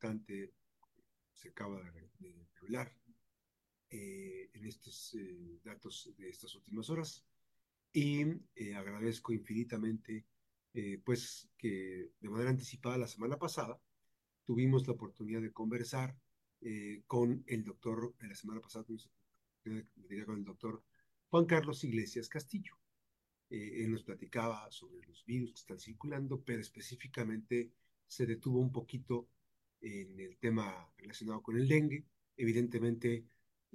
importante se acaba de, revelar en estos datos de estas últimas horas y agradezco infinitamente pues que de manera anticipada la semana pasada tuvimos la oportunidad de conversar con el doctor, la semana pasada con el doctor Juan Carlos Iglesias Castillo. Eh, él nos platicaba sobre los virus que están circulando, pero específicamente se detuvo un poquito en el tema relacionado con el dengue. Evidentemente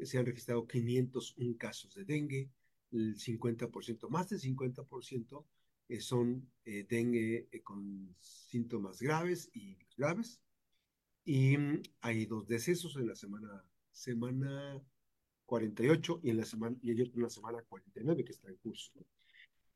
se han registrado 501 casos de dengue, el 50%, más del 50% eh, son eh, dengue con síntomas graves y graves. Y mm, hay dos decesos en la semana, semana 48 y en la semana, y en la semana 49 que está en curso.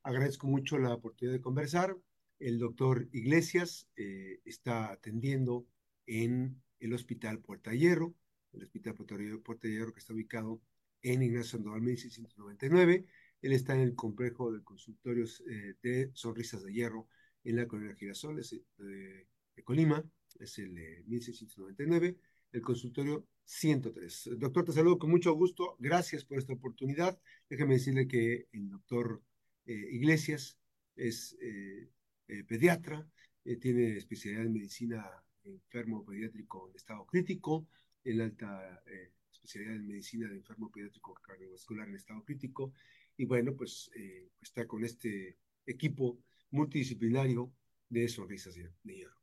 Agradezco mucho la oportunidad de conversar. El doctor Iglesias eh, está atendiendo en el Hospital Puerta Hierro, el Hospital Puerta Hierro que está ubicado en Ignacio Sandoval 1699. Él está en el complejo de consultorios eh, de Sonrisas de Hierro en la colonia Girasoles eh, de, Colima, es el 1699, el consultorio 103. Doctor, te saludo con mucho gusto. Gracias por esta oportunidad. Déjeme decirle que el doctor eh, Iglesias es eh, eh, pediatra, tiene especialidad en medicina enfermo pediátrico en estado crítico, en alta especialidad en medicina de enfermo pediátrico cardiovascular en estado crítico, y bueno, pues está con este equipo multidisciplinario de sonrisas de,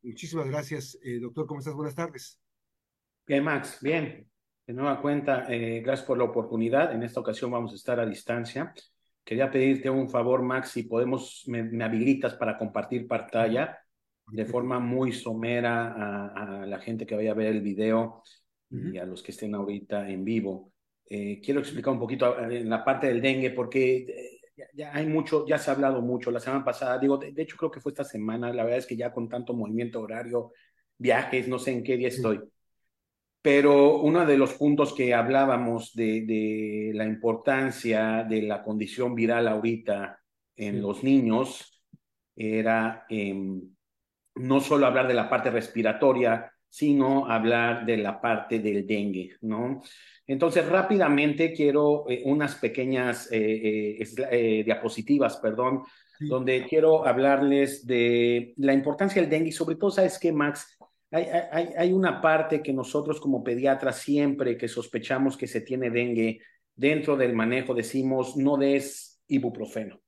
Muchísimas gracias, doctor. ¿Cómo estás? Buenas tardes. Bien, Max, bien. De nueva cuenta, gracias por la oportunidad. En esta ocasión vamos a estar a distancia. Quería pedirte un favor, Max, si podemos, me, habilitas para compartir pantalla de forma muy somera a, la gente que vaya a ver el video y a los que estén ahorita en vivo. Eh, quiero explicar un poquito eh, en la parte del dengue, porque eh, ya, hay mucho, ya se ha hablado mucho. La semana pasada, digo, de, hecho creo que fue esta semana, la verdad es que ya con tanto movimiento horario, viajes, no sé en qué día estoy. Pero uno de los puntos que hablábamos de, la importancia de la condición viral ahorita en los niños era em, no solo hablar de la parte respiratoria, sino hablar de la parte del dengue, ¿no? Entonces, rápidamente quiero eh, unas pequeñas eh, eh, diapositivas, perdón, donde quiero hablarles de la importancia del dengue y sobre todo, ¿sabes qué, Max? hay, una parte que nosotros como pediatras siempre que sospechamos que se tiene dengue, dentro del manejo decimos no des ibuprofeno.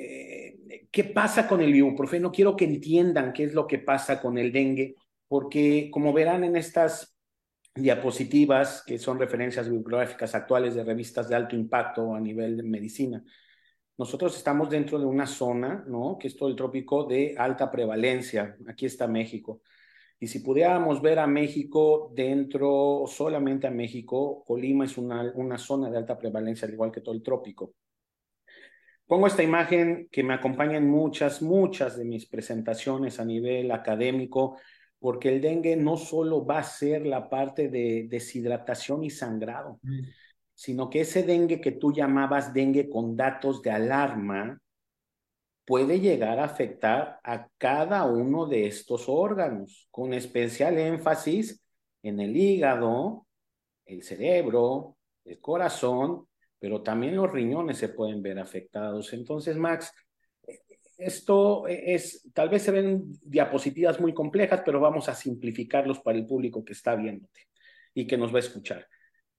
Eh, ¿Qué pasa con el ibuprofeno? Quiero que entiendan qué es lo que pasa con el dengue, porque como verán en estas diapositivas, que son referencias bibliográficas actuales de revistas de alto impacto a nivel de medicina, nosotros estamos dentro de una zona, ¿no? Que es todo el trópico de alta prevalencia. Aquí está México. Y si pudiéramos ver a México dentro, solamente a México, Colima es una, una zona de alta prevalencia, al igual que todo el trópico. Pongo esta imagen que me acompaña en muchas, muchas de mis presentaciones a nivel académico, porque el dengue no solo va a ser la parte de deshidratación y sangrado, mm. sino que ese dengue que tú llamabas dengue con datos de alarma, puede llegar a afectar a cada uno de estos órganos, con especial énfasis en el hígado, el cerebro, el corazón, pero también los riñones se pueden ver afectados. Entonces, Max, esto es, tal vez se ven diapositivas muy complejas, pero vamos a simplificarlos para el público que está viéndote y que nos va a escuchar.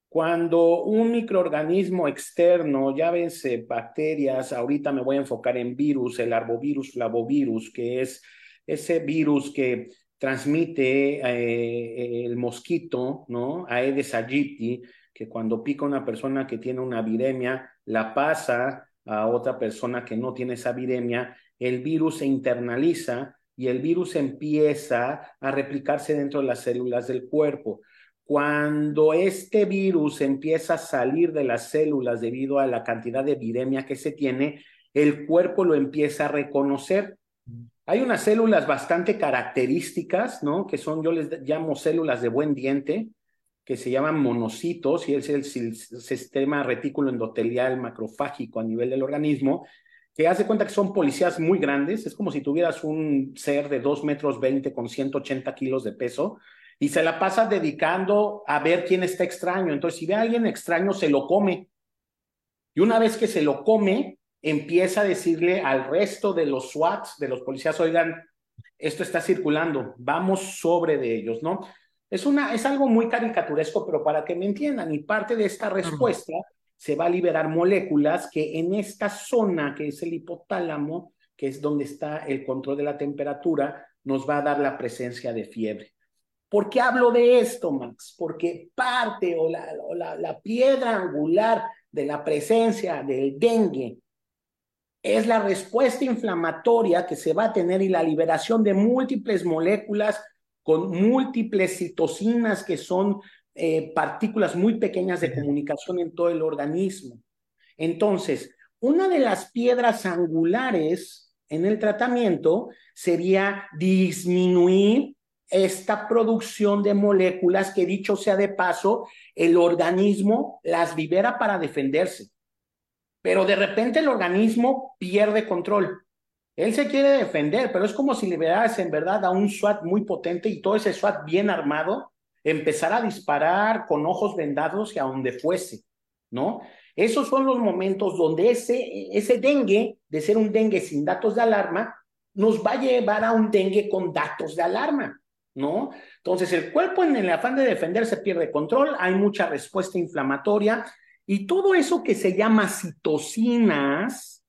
Cuando un microorganismo externo, ya llávense bacterias, ahorita me voy a enfocar en virus, el arbovirus flavovirus, que es ese virus que transmite eh, el mosquito, ¿no? Aedes aegypti, que cuando pica una persona que tiene una viremia, la pasa a otra persona que no tiene esa viremia, el virus se internaliza y el virus empieza a replicarse dentro de las células del cuerpo. Cuando este virus empieza a salir de las células debido a la cantidad de viremia que se tiene, el cuerpo lo empieza a reconocer. Hay unas células bastante características, ¿no? Que son, yo les llamo células de buen diente, que se llaman monocitos, y es el, sistema retículo endotelial macrofágico a nivel del organismo, que hace cuenta que son policías muy grandes, es como si tuvieras un ser de 2 metros 20 con 180 kilos de peso, y se la pasa dedicando a ver quién está extraño. Entonces, si ve a alguien extraño, se lo come. Y una vez que se lo come, empieza a decirle al resto de los SWATs, de los policías, oigan, esto está circulando, vamos sobre de ellos, ¿no? Es, una, es algo muy caricaturesco, pero para que me entiendan, y parte de esta respuesta se va a liberar moléculas que en esta zona, que es el hipotálamo, que es donde está el control de la temperatura, nos va a dar la presencia de fiebre. ¿Por qué hablo de esto, Max? Porque parte o la, la, la piedra angular de la presencia del dengue es la respuesta inflamatoria que se va a tener y la liberación de múltiples moléculas con múltiples citocinas que son eh, partículas muy pequeñas de comunicación en todo el organismo. Entonces, una de las piedras angulares en el tratamiento sería disminuir esta producción de moléculas que dicho sea de paso, el organismo las libera para defenderse. Pero de repente el organismo pierde control. Él se quiere defender, pero es como si liberaras en verdad a un SWAT muy potente y todo ese SWAT bien armado empezara a disparar con ojos vendados y a donde fuese, ¿no? Esos son los momentos donde ese, ese dengue, de ser un dengue sin datos de alarma, nos va a llevar a un dengue con datos de alarma, ¿no? Entonces el cuerpo en el afán de defenderse pierde control, hay mucha respuesta inflamatoria y todo eso que se llama citocinas,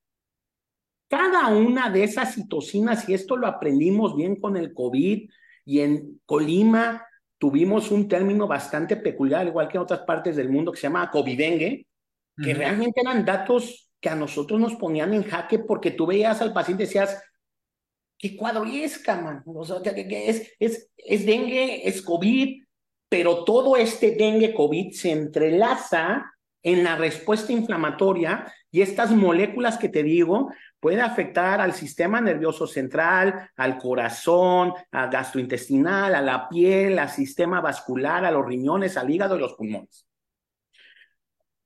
cada una de esas citocinas, y esto lo aprendimos bien con el COVID, y en Colima tuvimos un término bastante peculiar, igual que en otras partes del mundo, que se llama covidengue, que realmente eran datos que a nosotros nos ponían en jaque porque tú veías al paciente y decías, ¿qué cuadro es, man? O sea, es, es, es dengue, es COVID, pero todo este dengue COVID se entrelaza en la respuesta inflamatoria y estas moléculas que te digo pueden afectar al sistema nervioso central, al corazón, al gastrointestinal, a la piel, al sistema vascular, a los riñones, al hígado y los pulmones.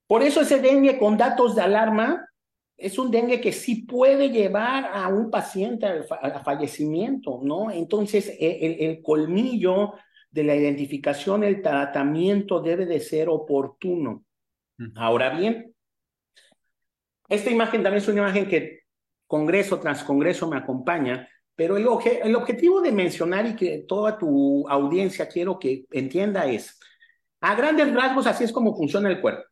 Por eso ese dengue con datos de alarma es un dengue que sí puede llevar a un paciente a fallecimiento, ¿no? Entonces, e, el, el colmillo de la identificación, el tratamiento debe de ser oportuno. Ahora bien, esta imagen también es una imagen que congreso tras congreso me acompaña, pero el, objetivo de mencionar y que toda tu audiencia quiero que entienda es, a grandes rasgos así es como funciona el cuerpo.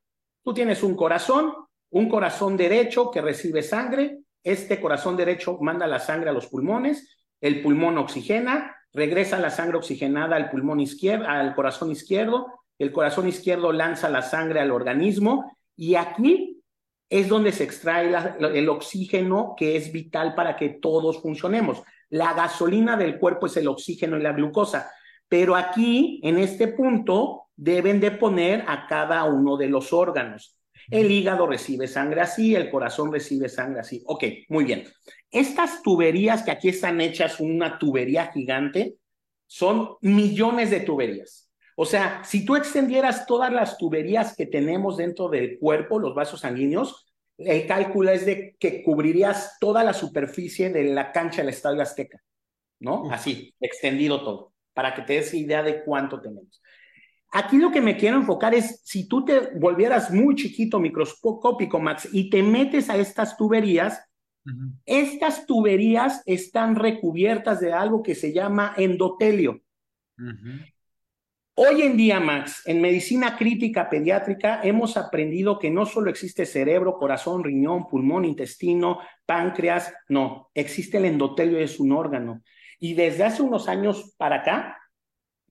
Tú tienes un corazón, un corazón derecho que recibe sangre, este corazón derecho manda la sangre a los pulmones, el pulmón oxigena, regresa la sangre oxigenada al pulmón izquierdo, al corazón izquierdo, el corazón izquierdo lanza la sangre al organismo y aquí es donde se extrae el oxígeno que es vital para que todos funcionemos. La gasolina del cuerpo es el oxígeno y la glucosa, pero aquí, en este punto, deben de poner a cada uno de los órganos. El hígado recibe sangre así, el corazón recibe sangre así. Ok, muy bien. Estas tuberías que aquí están hechas, una tubería gigante, son millones de tuberías. O sea, si tú extendieras todas las tuberías que tenemos dentro del cuerpo, los vasos sanguíneos, el cálculo es de que cubrirías toda la superficie de la cancha del Estadio Azteca, ¿no? Así, extendido todo, para que te des idea de cuánto tenemos. Aquí lo que me quiero enfocar es, si tú te volvieras muy chiquito, microscópico, Max, y te metes a estas tuberías, estas tuberías están recubiertas de algo que se llama endotelio. Hoy en día, Max, en medicina crítica pediátrica hemos aprendido que no solo existe cerebro, corazón, riñón, pulmón, intestino, páncreas, no, existe el endotelio, es un órgano. Y desde hace unos años para acá,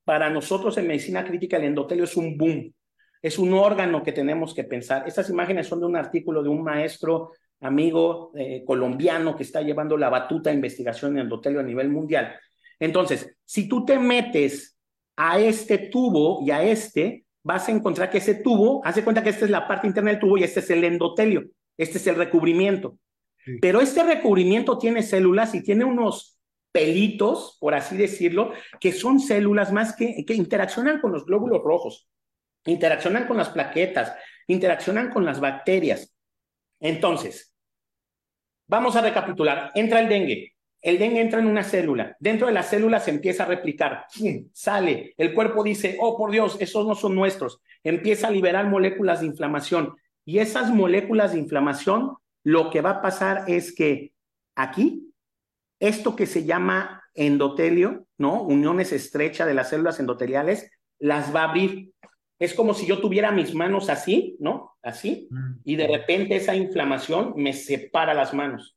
para nosotros en medicina crítica el endotelio es un boom, es un órgano que tenemos que pensar. Estas imágenes son de un artículo de un maestro amigo eh, colombiano que está llevando la batuta de investigación en endotelio a nivel mundial. Entonces, si tú te metes a este tubo y a este, vas a encontrar que ese tubo, hace cuenta que esta es la parte interna del tubo y este es el endotelio, este es el recubrimiento. Pero este recubrimiento tiene células y tiene unos pelitos, por así decirlo, que son células más que, que interaccionan con los glóbulos rojos, interaccionan con las plaquetas, interaccionan con las bacterias. Entonces, vamos a recapitular. Entra el dengue, El dengue entra en una célula. Dentro de la célula se empieza a replicar. Sale. El cuerpo dice, oh, por Dios, esos no son nuestros. Empieza a liberar moléculas de inflamación. Y esas moléculas de inflamación, lo que va a pasar es que aquí, esto que se llama endotelio, ¿no? Uniones estrechas de las células endoteliales, las va a abrir. Es como si yo tuviera mis manos así, ¿no? Así, mm. y de repente esa inflamación me separa las manos.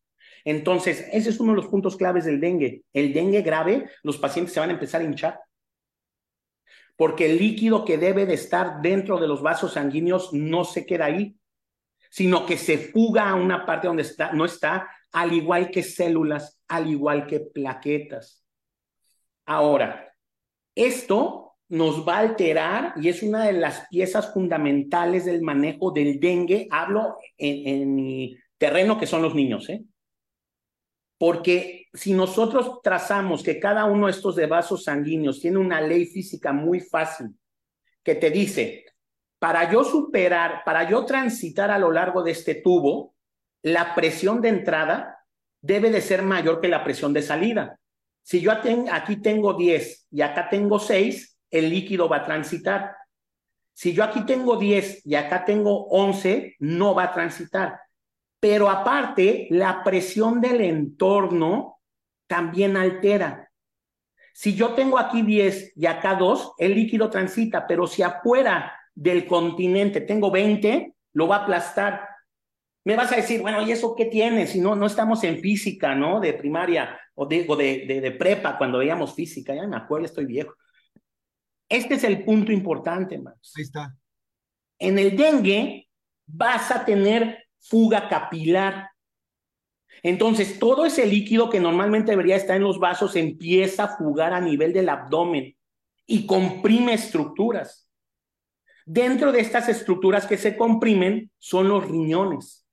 Entonces, ese es uno de los puntos claves del dengue. El dengue grave, los pacientes se van a empezar a hinchar. Porque el líquido que debe de estar dentro de los vasos sanguíneos no se queda ahí, sino que se fuga a una parte donde está, no está, al igual que células, al igual que plaquetas. Ahora, esto nos va a alterar y es una de las piezas fundamentales del manejo del dengue. Hablo en, mi terreno que son los niños, ¿eh? Porque si nosotros trazamos que cada uno de estos vasos sanguíneos tiene una ley física muy fácil que te dice, para yo superar, para yo transitar a lo largo de este tubo, la presión de entrada debe de ser mayor que la presión de salida. Si yo aquí tengo 10 y acá tengo 6, el líquido va a transitar. Si yo aquí tengo 10 y acá tengo 11, no va a transitar. Pero aparte, la presión del entorno también altera. Si yo tengo aquí 10 y acá 2, el líquido transita, pero si afuera del continente tengo 20, lo va a aplastar. Me vas a decir, bueno, ¿y eso qué tiene? Si no, no estamos en física, ¿no? De primaria o de, de, de, prepa cuando veíamos física, ya me acuerdo, estoy viejo. Este es el punto importante, Max. Ahí está. En el dengue vas a tener fuga capilar. Entonces, todo ese líquido que normalmente debería estar en los vasos empieza a fugar a nivel del abdomen y comprime estructuras. Dentro de estas estructuras que se comprimen son los riñones.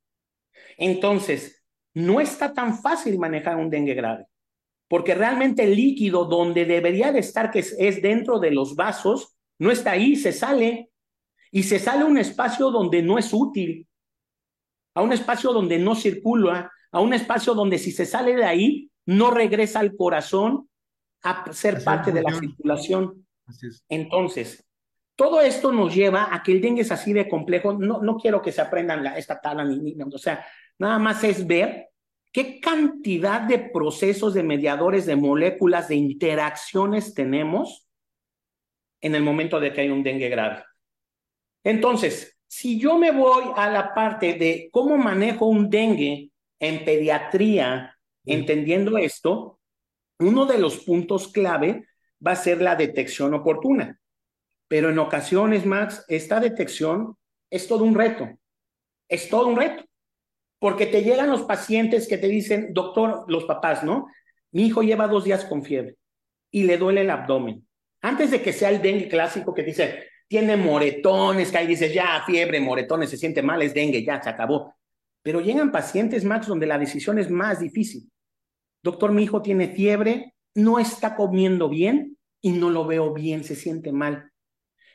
Entonces, no está tan fácil manejar un dengue grave, porque realmente el líquido donde debería de estar, que es, dentro de los vasos, no está ahí, se sale. Y se sale un espacio donde no es útil, a un espacio donde no circula, a un espacio donde si se sale de ahí, no regresa al corazón a ser parte de la circulación. Entonces, todo esto nos lleva a que el dengue es así de complejo. No, no quiero que se aprendan la, esta tabla, ni, o sea, Nada más es ver qué cantidad de procesos de mediadores, de moléculas, de interacciones tenemos en el momento de que hay un dengue grave. Entonces, si yo me voy a la parte de cómo manejo un dengue en pediatría, entendiendo esto, uno de los puntos clave va a ser la detección oportuna. Pero en ocasiones, Max, esta detección es todo un reto. Es todo un reto. Porque te llegan los pacientes que te dicen, doctor, los papás, ¿no? Mi hijo lleva dos días con fiebre y le duele el abdomen. Antes de que sea el dengue clásico que dice, tiene moretones, que ahí dices, ya, fiebre, moretones, se siente mal, es dengue, ya, se acabó. Pero llegan pacientes, Max, donde la decisión es más difícil. Doctor, mi hijo tiene fiebre, no está comiendo bien y no lo veo bien, se siente mal.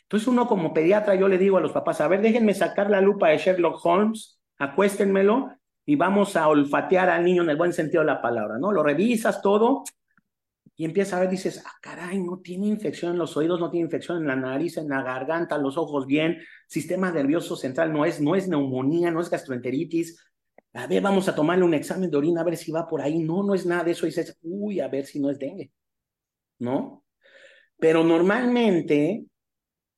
Entonces uno como pediatra, yo le digo a los papás, a ver, déjenme sacar la lupa de Sherlock Holmes, acuéstenmelo y vamos a olfatear al niño en el buen sentido de la palabra, ¿no? Lo revisas todo y empiezas a ver, dices, ah, caray, no tiene infección en los oídos, no tiene infección en la nariz, en la garganta, los ojos bien, sistema nervioso central no es, no es neumonía, no es gastroenteritis. A ver, vamos a tomarle un examen de orina a ver si va por ahí. No, no es nada de eso. Y dices, uy, a ver si no es dengue, ¿no? Pero normalmente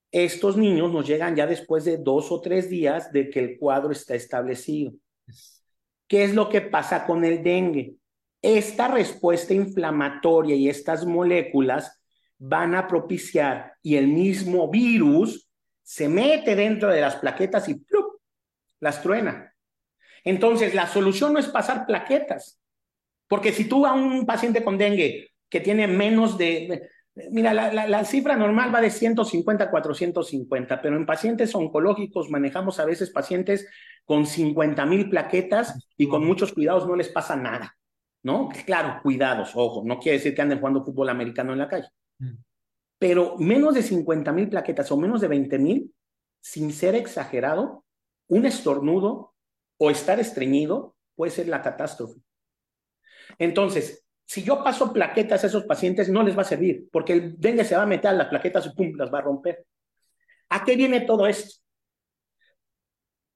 estos niños nos llegan ya después de dos o tres días de que el cuadro está establecido. ¿Qué es lo que pasa con el dengue? Esta respuesta inflamatoria y estas moléculas van a propiciar y el mismo virus se mete dentro de las plaquetas y ¡plup! las truena. Entonces, la solución no es pasar plaquetas, porque si tú a un paciente con dengue que tiene menos de, Mira, la, cifra normal va de 150 a 450, pero en pacientes oncológicos manejamos a veces pacientes con 50 mil plaquetas y con muchos cuidados no les pasa nada, ¿no? Claro, cuidados, ojo, no quiere decir que anden jugando fútbol americano en la calle, mm. pero menos de 50 mil plaquetas o menos de 20 mil, sin ser exagerado, un estornudo o estar estreñido puede ser la catástrofe. Entonces, Si yo paso plaquetas a esos pacientes, no les va a servir, porque el dengue se va a meter a las plaquetas y pum, las va a romper. ¿A qué viene todo esto?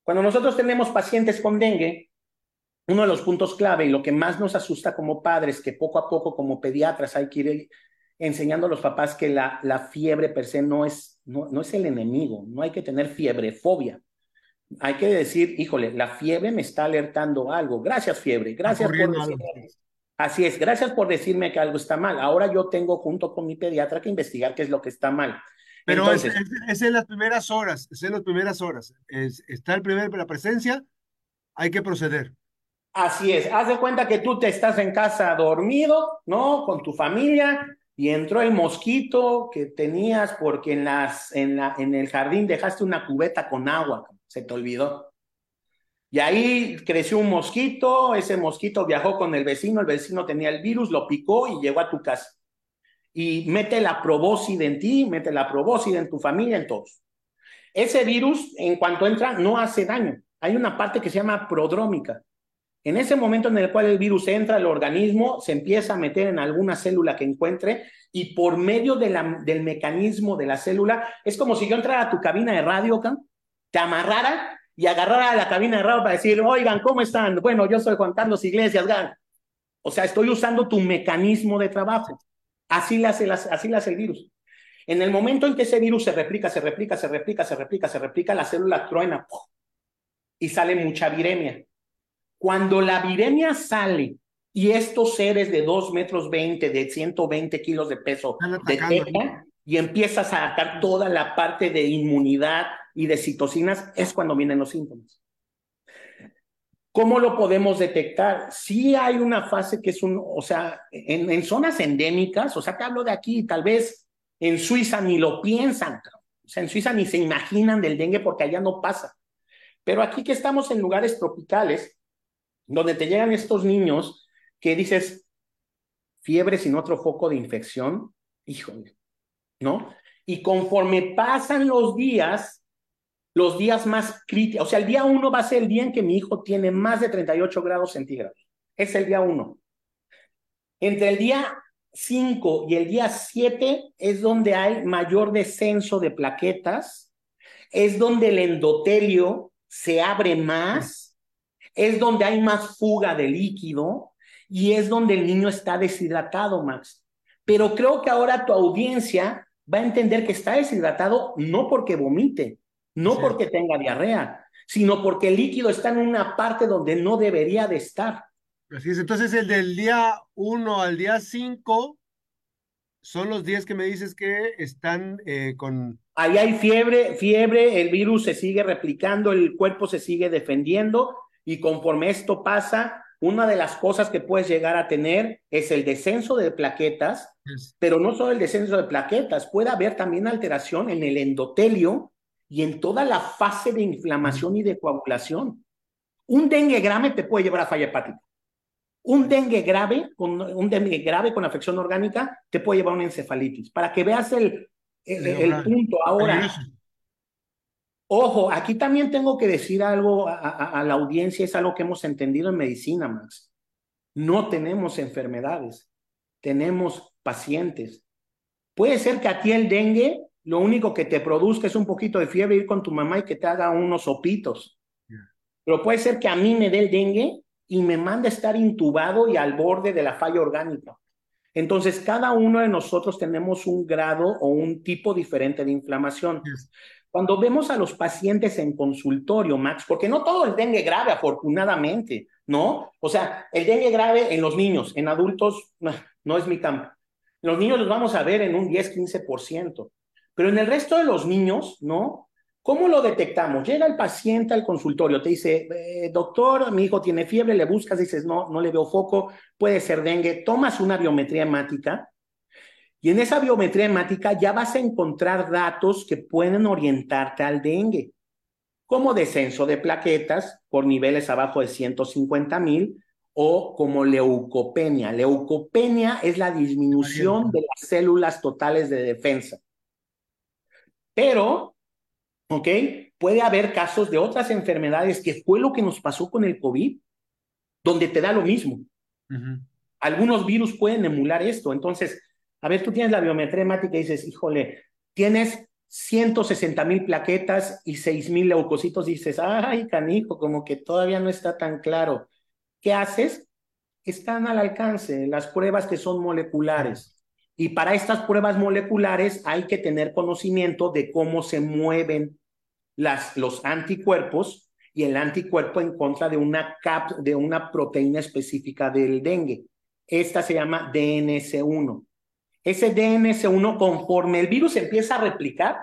Cuando nosotros tenemos pacientes con dengue, uno de los puntos clave y lo que más nos asusta como padres, que poco a poco como pediatras hay que ir enseñando a los papás que la, la fiebre per se no es, no, no es el enemigo, no hay que tener fiebre, fobia. Hay que decir, híjole, la fiebre me está alertando algo. Gracias, fiebre. Gracias por decirme. Así es, gracias por decirme que algo está mal. Ahora yo tengo junto con mi pediatra que investigar qué es lo que está mal. Pero Entonces, es, es, en las primeras horas, es en las primeras horas. Es, está el primer, la presencia, hay que proceder. Así es, haz de cuenta que tú te estás en casa dormido, ¿no? Con tu familia y entró el mosquito que tenías porque en, las, en, la, en el jardín dejaste una cubeta con agua, se te olvidó. Y ahí creció un mosquito, ese mosquito viajó con el vecino, el vecino tenía el virus, lo picó y llegó a tu casa y mete la probóscide en ti, mete la probóscide en tu familia, en todos. Ese virus, en cuanto entra, no hace daño. Hay una parte que se llama prodrómica. En ese momento en el cual el virus entra al organismo, se empieza a meter en alguna célula que encuentre y por medio del mecanismo de la célula, es como si yo entrara a tu cabina de radio, te amarrara y agarrara a la cabina de radio para decir, oigan, ¿cómo están? Bueno, yo soy Juan Carlos Iglesias, O sea, estoy usando tu mecanismo de trabajo. Así le hace, así le el virus. En el momento en que ese virus se replica, se replica, se replica, se replica, se replica, la célula truena y sale mucha viremia. Cuando la viremia sale y estos seres de 2 metros 20, de 120 kilos de peso, detectan y empiezas a sacar toda la parte de inmunidad y de citocinas, es cuando vienen los síntomas. ¿Cómo lo podemos detectar? Sí hay una fase que es un, o sea, en, zonas endémicas, o sea, te hablo de aquí, tal vez en Suiza ni lo piensan, o sea, en Suiza ni se imaginan del dengue porque allá no pasa. Pero aquí que estamos en lugares tropicales, donde te llegan estos niños que dices, fiebre sin otro foco de infección, híjole, ¿no? Y conforme pasan los días, los días más críticos, o sea, el día uno va a ser el día en que mi hijo tiene más de 38 grados centígrados. Es el día uno. Entre el día 5 y el día 7 es donde hay mayor descenso de plaquetas, es donde el endotelio se abre más, es donde hay más fuga de líquido y es donde el niño está deshidratado, Max. Pero creo que ahora tu audiencia va a entender que está deshidratado no porque vomite, no porque tenga diarrea, sino porque el líquido está en una parte donde no debería de estar. Así es, entonces el del día 1 al día 5 son los días que me dices que están eh, con... Ahí hay fiebre, fiebre, el virus se sigue replicando, el cuerpo se sigue defendiendo y conforme esto pasa, una de las cosas que puedes llegar a tener es el descenso de plaquetas, pero no solo el descenso de plaquetas, puede haber también alteración en el endotelio y en toda la fase de inflamación y de coagulación. Un dengue grave te puede llevar a falla hepática. Un dengue grave, con, un dengue grave con afección orgánica, te puede llevar a una encefalitis. Para que veas el, el, punto. Ahora, ojo, aquí también tengo que decir algo a, a, la audiencia, es algo que hemos entendido en medicina, Max. No tenemos enfermedades, tenemos pacientes. Puede ser que a ti el dengue lo único que te produzca es un poquito de fiebre, ir con tu mamá y que te haga unos sopitos. Pero puede ser que a mí me dé el dengue y me mande a estar intubado y al borde de la falla orgánica. Entonces, cada uno de nosotros tenemos un grado o un tipo diferente de inflamación. Cuando vemos a los pacientes en consultorio, Max, porque no todo el dengue grave, afortunadamente, ¿no? O sea, el dengue grave en los niños, en adultos, no es mi campo. Los niños los vamos a ver en un 10-15%. Pero en el resto de los niños, ¿no? ¿Cómo lo detectamos? Llega el paciente al consultorio, te dice, eh, doctor, mi hijo tiene fiebre, le buscas, dices, no, no le veo foco, puede ser dengue, tomas una biometría hemática y en esa biometría hemática ya vas a encontrar datos que pueden orientarte al dengue, como descenso de plaquetas por niveles abajo de 150 mil o como leucopenia. Leucopenia es la disminución de las células totales de defensa. Pero, ¿ok? Puede haber casos de otras enfermedades que fue lo que nos pasó con el COVID, donde te da lo mismo. Algunos virus pueden emular esto. Entonces, a ver, tú tienes la biometría hemática y dices, híjole, tienes 160 mil plaquetas y 6 mil leucocitos, dices, ay, canijo, como que todavía no está tan claro. ¿Qué haces? Están al alcance las pruebas que son moleculares. Y para estas pruebas moleculares hay que tener conocimiento de cómo se mueven los anticuerpos y el anticuerpo en contra de una, cap, de una proteína específica del dengue. Esta se llama DNS1. Ese DNS1, conforme el virus empieza a replicar,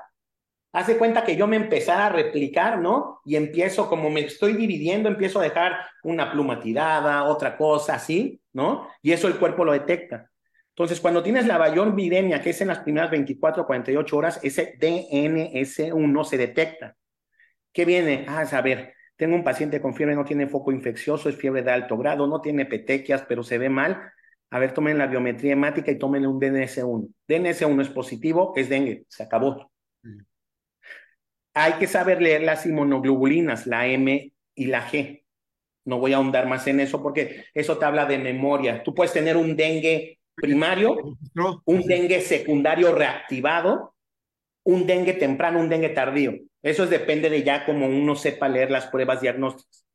hace cuenta que yo me empezara a replicar, ¿no? Y empiezo, como me estoy dividiendo, empiezo a dejar una pluma tirada, otra cosa así, ¿no? Y eso el cuerpo lo detecta. Entonces, cuando tienes la viremia, que es en las primeras 24 o 48 horas, ese DNS1 se detecta. ¿Qué viene? Ah, a ver, tengo un paciente con fiebre, no tiene foco infeccioso, es fiebre de alto grado, no tiene petequias, pero se ve mal. A ver, tomen la biometría hemática y tomen un DNS1. DNS1 es positivo, es dengue, se acabó. Mm. Hay que saber leer las inmunoglobulinas, la M y la G. No voy a ahondar más en eso porque eso te habla de memoria. Tú puedes tener un dengue primario, un dengue secundario reactivado, un dengue temprano, un dengue tardío. Eso depende de ya cómo uno sepa leer las pruebas diagnósticas.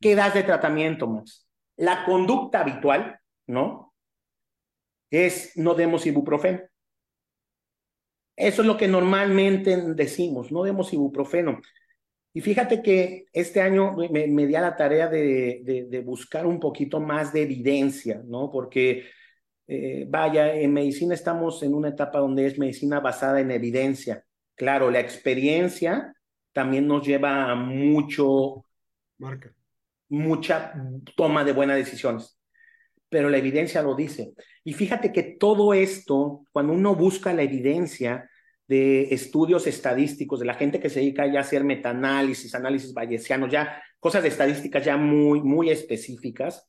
¿Qué das de tratamiento, Max? La conducta habitual, ¿no? Es no demos ibuprofeno. Eso es lo que normalmente decimos, no demos ibuprofeno. Y fíjate que este año me, me di a la tarea de, de, buscar un poquito más de evidencia, ¿no? Porque, eh, vaya, en medicina estamos en una etapa donde es medicina basada en evidencia. Claro, la experiencia también nos lleva a mucho, Marca. mucha toma de buenas decisiones, pero la evidencia lo dice. Y fíjate que todo esto, cuando uno busca la evidencia de estudios estadísticos, de la gente que se dedica ya a hacer metaanálisis, análisis bayesianos, ya cosas de estadísticas ya muy, muy específicas,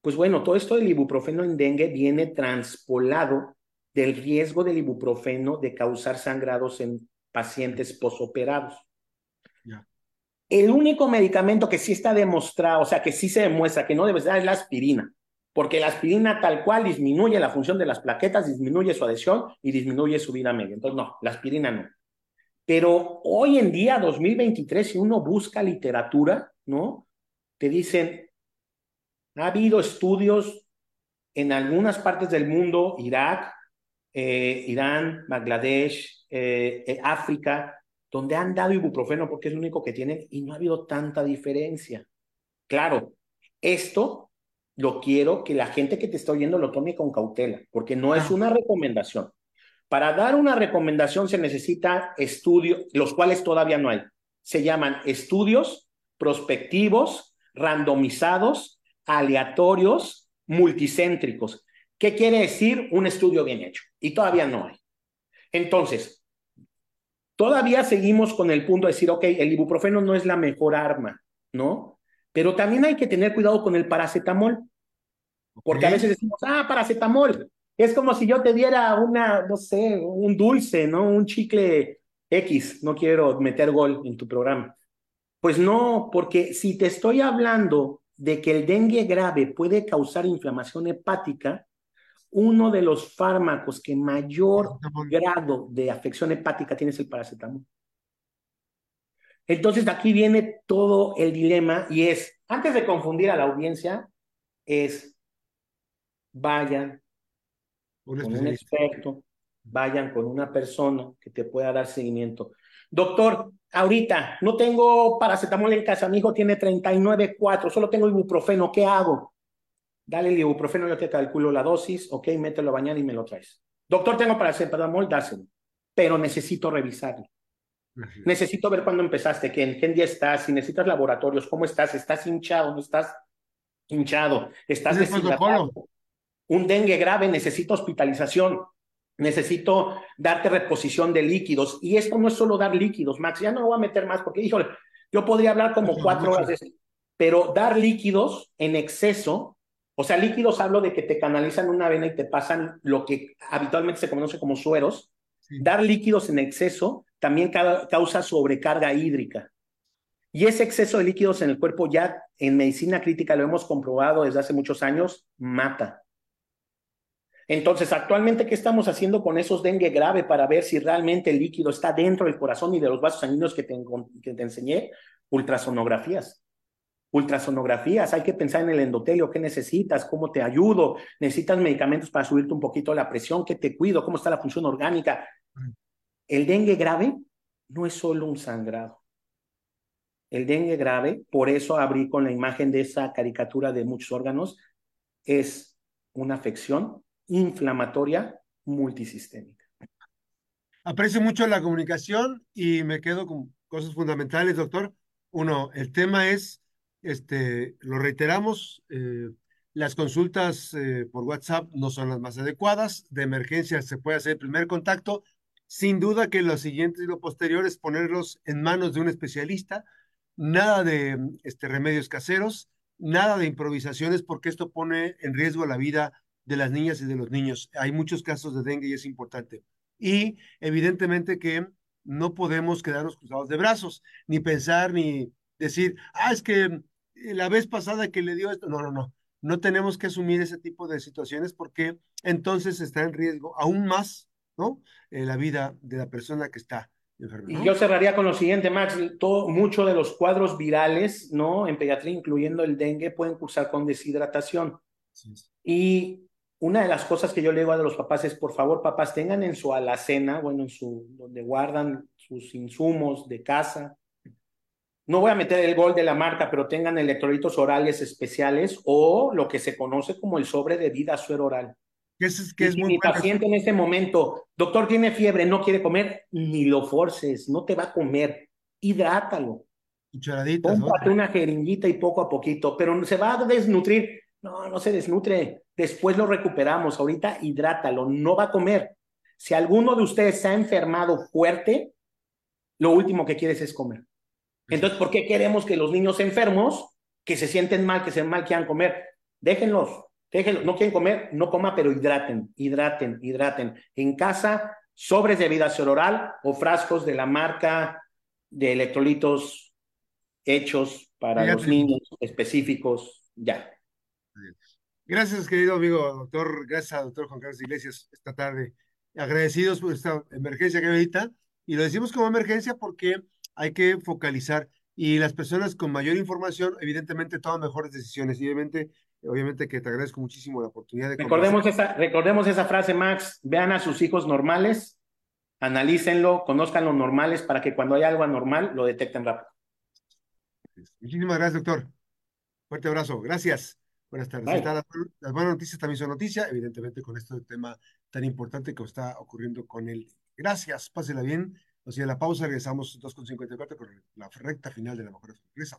pues bueno, todo esto del ibuprofeno en dengue viene transpolado del riesgo del ibuprofeno de causar sangrados en pacientes posoperados. El único medicamento que sí está demostrado, o sea, que sí se demuestra que no debe dar es la aspirina, porque la aspirina tal cual disminuye la función de las plaquetas, disminuye su adhesión y disminuye su vida media. Entonces, no, la aspirina no. Pero hoy en día, 2023, si uno busca literatura, ¿no? Te dicen, ha habido estudios en algunas partes del mundo, Irak, eh, Irán, Bangladesh, eh, eh, África, donde han dado ibuprofeno porque es lo único que tienen y no ha habido tanta diferencia. Claro, esto lo quiero que la gente que te está oyendo lo tome con cautela, porque no es una recomendación. Para dar una recomendación se necesita estudios, los cuales todavía no hay. Se llaman estudios prospectivos, randomizados, aleatorios, multicéntricos. ¿Qué quiere decir un estudio bien hecho? Y todavía no hay. Entonces, todavía seguimos con el punto de decir, ok, el ibuprofeno no es la mejor arma, ¿no? Pero también hay que tener cuidado con el paracetamol. Porque a veces decimos, ah, paracetamol. Es como si yo te diera una, no sé, un dulce, ¿no? Un chicle X. No quiero meter gol en tu programa. Pues no, porque si te estoy hablando de que el dengue grave puede causar inflamación hepática, uno de los fármacos que mayor grado de afección hepática tiene es el paracetamol. Entonces aquí viene todo el dilema y es, antes de confundir a la audiencia, es vayan con un experto, vayan con una persona que te pueda dar seguimiento. Doctor, ahorita no tengo paracetamol en casa, mi hijo tiene 39.4, solo tengo ibuprofeno, ¿qué hago? dale el ibuprofeno, yo te calculo la dosis, ok, mételo a bañar y me lo traes. Doctor, tengo paracetamol, dáselo, pero necesito revisarlo. Necesito ver cuándo empezaste, que en qué día estás, si necesitas laboratorios, cómo estás, estás hinchado, no estás hinchado, estás deshidratado. Un dengue grave, necesito hospitalización, necesito darte reposición de líquidos. Y esto no es solo dar líquidos, Max, ya no voy a meter más porque, híjole, yo podría hablar como cuatro horas de pero dar líquidos en exceso o sea, líquidos hablo de que te canalizan una vena y te pasan lo que habitualmente se conoce como sueros. Dar líquidos en exceso también causa sobrecarga hídrica. Y ese exceso de líquidos en el cuerpo ya en medicina crítica lo hemos comprobado desde hace muchos años, mata. Entonces, actualmente, ¿qué estamos haciendo con esos dengue grave para ver si realmente el líquido está dentro del corazón y de los vasos sanguíneos que te, que te enseñé? Ultrasonografías. Ultrasonografías, hay que pensar en el endotelio, qué necesitas, cómo te ayudo, necesitas medicamentos para subirte un poquito la presión, qué te cuido, cómo está la función orgánica. El dengue grave no es solo un sangrado. El dengue grave, por eso abrí con la imagen de esa caricatura de muchos órganos, es una afección inflamatoria multisistémica. Aprecio mucho la comunicación y me quedo con cosas fundamentales, doctor. Uno, el tema es, este, lo reiteramos, eh, las consultas eh, por WhatsApp no son las más adecuadas. De emergencia se puede hacer el primer contacto. Sin duda que lo siguiente y lo posterior es ponerlos en manos de un especialista. Nada de este, remedios caseros, nada de improvisaciones, porque esto pone en riesgo la vida de las niñas y de los niños. Hay muchos casos de dengue y es importante. Y evidentemente que no podemos quedarnos cruzados de brazos, ni pensar, ni decir, ah, es que la vez pasada que le dio esto, no, no, no. No tenemos que asumir ese tipo de situaciones porque entonces está en riesgo aún más, ¿no? Eh, la vida de la persona que está enferma. Y yo cerraría con lo siguiente, Max. Todo, mucho de los cuadros virales, ¿no? En pediatría, incluyendo el dengue, pueden cursar con deshidratación. Y una de las cosas que yo le digo a los papás es, por favor, papás, tengan en su alacena, bueno, en su, donde guardan sus insumos de casa. No voy a meter el gol de la marca, pero tengan electrolitos orales especiales o lo que se conoce como el sobre de vida suero oral. Es, que es muy mi paciente en este momento, doctor, tiene fiebre, no quiere comer, ni lo forces, no te va a comer, hidrátalo. Cucharaditas. Póngate una jeringuita y poco a poquito, pero se va a desnutrir. No, no se desnutre. Después lo recuperamos. Ahorita hidrátalo. No va a comer. Si alguno de ustedes se ha enfermado fuerte, lo último que quieres es comer. Entonces, ¿por qué queremos que los niños enfermos, que se sienten mal, que se mal, quieran comer? Déjenlos, déjenlos. No quieren comer, no coma, pero hidraten, hidraten, hidraten. En casa, sobres de vida oral o frascos de la marca de electrolitos hechos para los niños específicos, ya. Gracias, querido amigo doctor. Gracias, doctor Juan Carlos Iglesias, esta tarde. Agradecidos por esta emergencia que ahorita. Y lo decimos como emergencia porque hay que focalizar. Y las personas con mayor información, evidentemente, toman mejores decisiones. Y obviamente, obviamente que te agradezco muchísimo la oportunidad de. Recordemos esa, recordemos esa frase, Max. Vean a sus hijos normales, analícenlo, conozcan los normales para que cuando haya algo anormal lo detecten rápido. Muchísimas gracias, doctor. Fuerte abrazo. Gracias. Buenas tardes. Las, buenas noticias también son noticias, evidentemente, con este tema tan importante que está ocurriendo con él. Gracias, pásela bien. O sea, la pausa, regresamos 2.54 con la recta final de la mejor sorpresa.